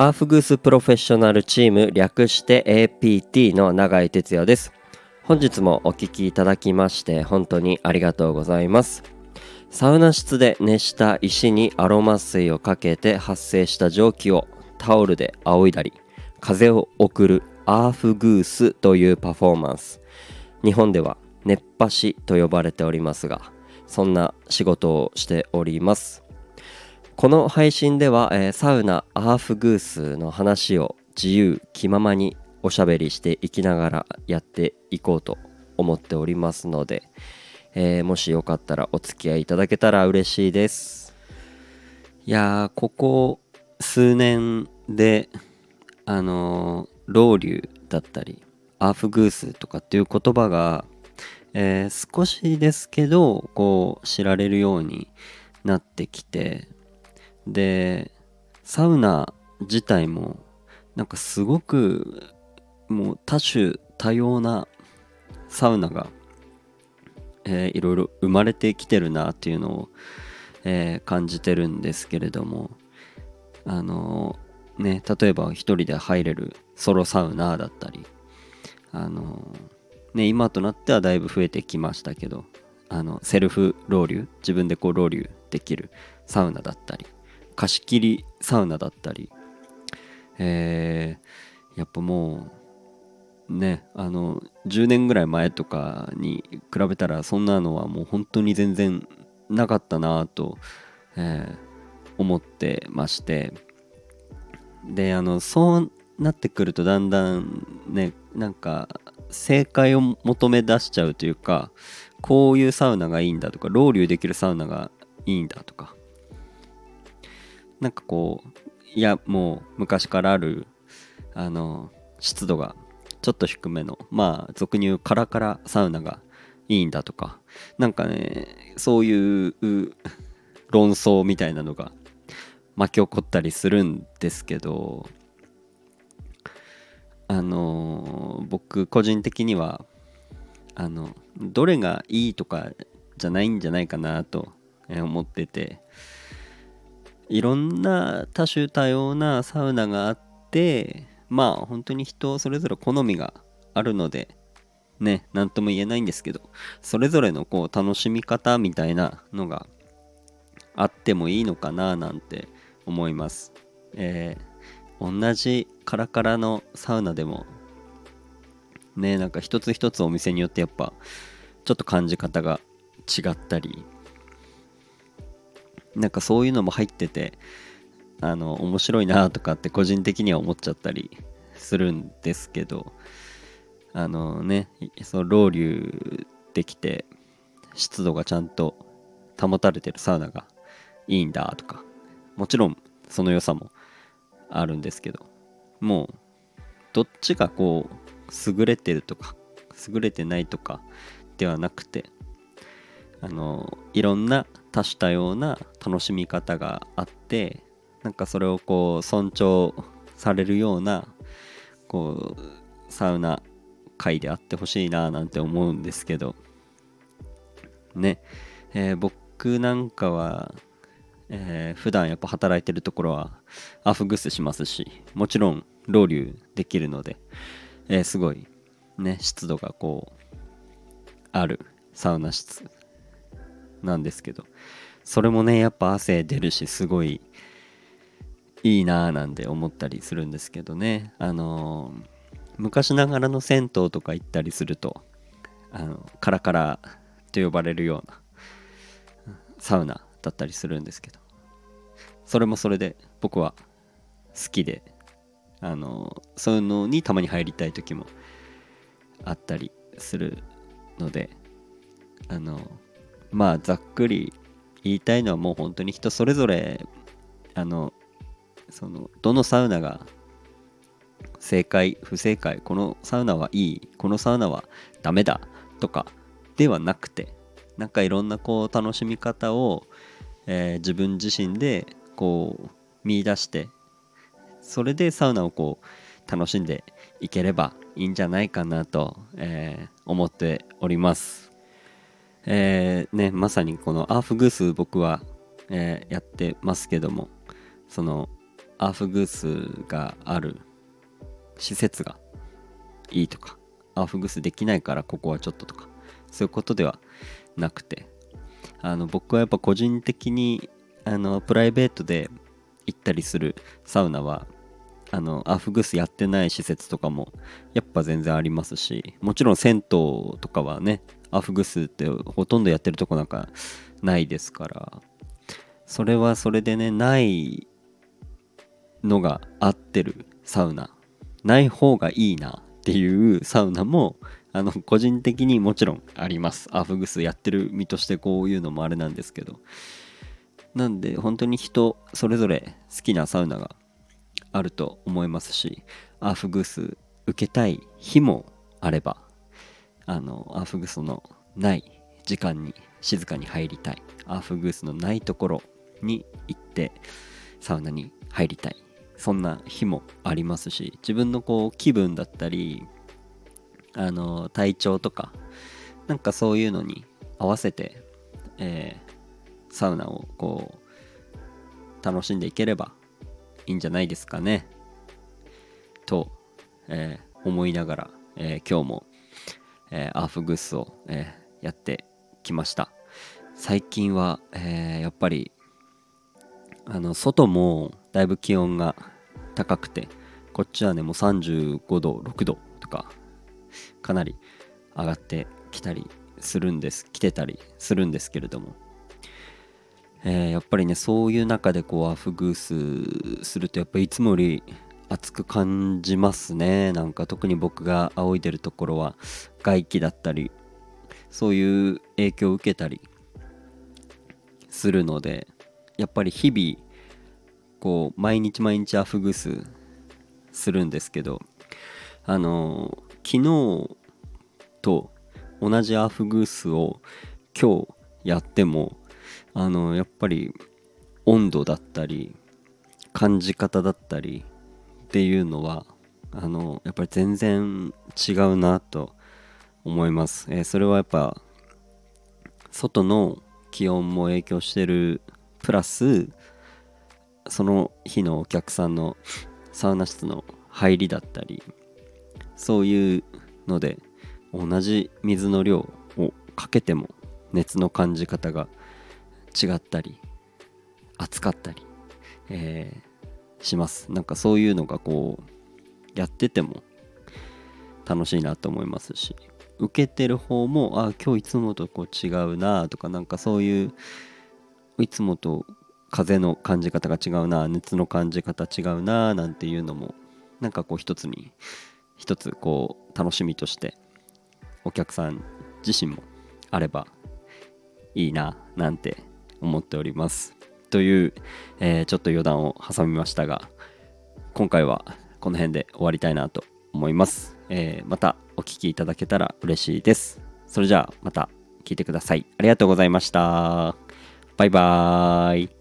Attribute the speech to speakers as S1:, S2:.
S1: アーフグースプロフェッショナルチーム略して APT の永井哲也です。本日もお聞きいただきまして本当にありがとうございます。サウナ室で熱した石にアロマ水をかけて発生した蒸気をタオルで仰いだり風を送るアーフグースというパフォーマンス。日本では熱波師と呼ばれておりますがそんな仕事をしております。この配信では、えー、サウナアーフグースの話を自由気ままにおしゃべりしていきながらやっていこうと思っておりますので、えー、もしよかったらお付き合いいただけたら嬉しいです。いやここ数年であのー、ロウリュだったりアーフグースとかっていう言葉が、えー、少しですけどこう知られるようになってきてでサウナ自体もなんかすごくもう多種多様なサウナが、えー、いろいろ生まれてきてるなっていうのを、えー、感じてるんですけれどもあのー、ね例えば一人で入れるソロサウナだったりあのね今となってはだいぶ増えてきましたけどあのセルフロウリュ自分でこうロウリュできるサウナだったり貸し切りサウナだったり、えー、やっぱもうねあの10年ぐらい前とかに比べたらそんなのはもう本当に全然なかったなと、えー、思ってまして。であのそうなってくるとだんだんねなんか正解を求め出しちゃうというかこういうサウナがいいんだとかロウリュできるサウナがいいんだとかなんかこういやもう昔からあるあの湿度がちょっと低めのまあ俗に言うカラカラサウナがいいんだとかなんかねそういう論争みたいなのが巻き起こったりするんですけどあの僕個人的にはあのどれがいいとかじゃないんじゃないかなと思ってていろんな多種多様なサウナがあってまあ本当に人それぞれ好みがあるのでね何とも言えないんですけどそれぞれのこう楽しみ方みたいなのがあってもいいのかななんて思います。えー、同じカラカラのサウナでもねなんか一つ一つお店によってやっぱちょっと感じ方が違ったりなんかそういうのも入っててあの面白いなとかって個人的には思っちゃったりするんですけどあのねそのロウリュできて湿度がちゃんと保たれてるサウナがいいんだとかもちろんその良さもあるんですけどもうどっちがこう優れてるとか優れてないとかではなくてあのいろんな多種多様な楽しみ方があってなんかそれをこう尊重されるようなこうサウナ界であってほしいななんて思うんですけど。ね、えー、僕なんかは、えー、普段やっぱ働いてるところはアフグスしますしもちろんロウリュできるので、えー、すごいね湿度がこうあるサウナ室。なんですけど。それもねやっぱ汗出るしすごいいいなーなんて思ったりするんですけどね。あの、昔ながらの銭湯とか行ったりするとあのカラカラと呼ばれるようなサウナだったりするんですけど。それもそれで僕は好きであのそういうのにたまに入りたい時もあったりするのであのまあざっくり言いたいのはもう本当に人それぞれあのそのどのサウナが正解不正解このサウナはいいこのサウナはダメだとかではなくてなんかいろんなこう楽しみ方を、えー、自分自身でこう見出してそれでサウナをこう楽しんでいければいいんじゃないかなと、えー、思っております。えー、ね、まさにこのアーフグース僕は、えー、やってますけどもそのアーフグースがある施設がいいとかアーフグースできないからここはちょっととかそういうことではなくてあの僕はやっぱ個人的にあのプライベートで行ったりするサウナはあのアーフグースやってない施設とかもやっぱ全然ありますしもちろん銭湯とかはねアフグスってほとんどやってるとこなんかないですから。それはそれでねないのが合ってるサウナ。ない方がいいなっていうサウナもあの個人的にもちろんあります。アフグスやってる身としてこういうのもあれなんですけど。なんで本当に人それぞれ好きなサウナがあると思いますしアフグス受けたい日もあればあのアーフグースのない時間に静かに入りたい。アーフグースのないところに行ってサウナに入りたい。そんな日もありますし自分のこう気分だったりあの体調とかなんかそういうのに合わせて、えー、サウナをこう楽しんでいければいいんじゃないですかね。と、えー、思いながら、えー、今日も、えアーフグースを、えやってきました。最近は、えやっぱりあの外もだいぶ気温が高くてこっちはねもう35度6度とかかなり上がってきたりするんです来てたりするんですけれども、えー、やっぱりねそういう中でこうアフグースするとやっぱいつもより暑く感じますね。なんか特に僕が仰いでるところは外気だったりそういう影響を受けたりするのでやっぱり日々こう毎日毎日アフグスするんですけどあの昨日と同じアフグースを今日やってもあのやっぱり温度だったり感じ方だったりっていうのはあのやっぱり全然違うなと思います、えー、それはやっぱ外の気温も影響してるプラスその日のお客さんのサウナ室の入りだったりそういうので同じ水の量をかけても熱の感じ方が違ったり熱かったり、えー、します。なんかそういうのがこうやってても楽しいなと思いますし受けてる方もあ今日いつもとこう違うなとかなんかそういういつもと風の感じ方が違うな熱の感じ方違うななんていうのもなんかこう一つに一つこう楽しみとしてお客さん自身もあればいいななんて思っております。という、えー、ちょっと余談を挟みましたが今回はこの辺で終わりたいなと思います、えー、またお聴きいただけたら嬉しいです。それじゃあまた聞いてください。ありがとうございました。バイバーイ。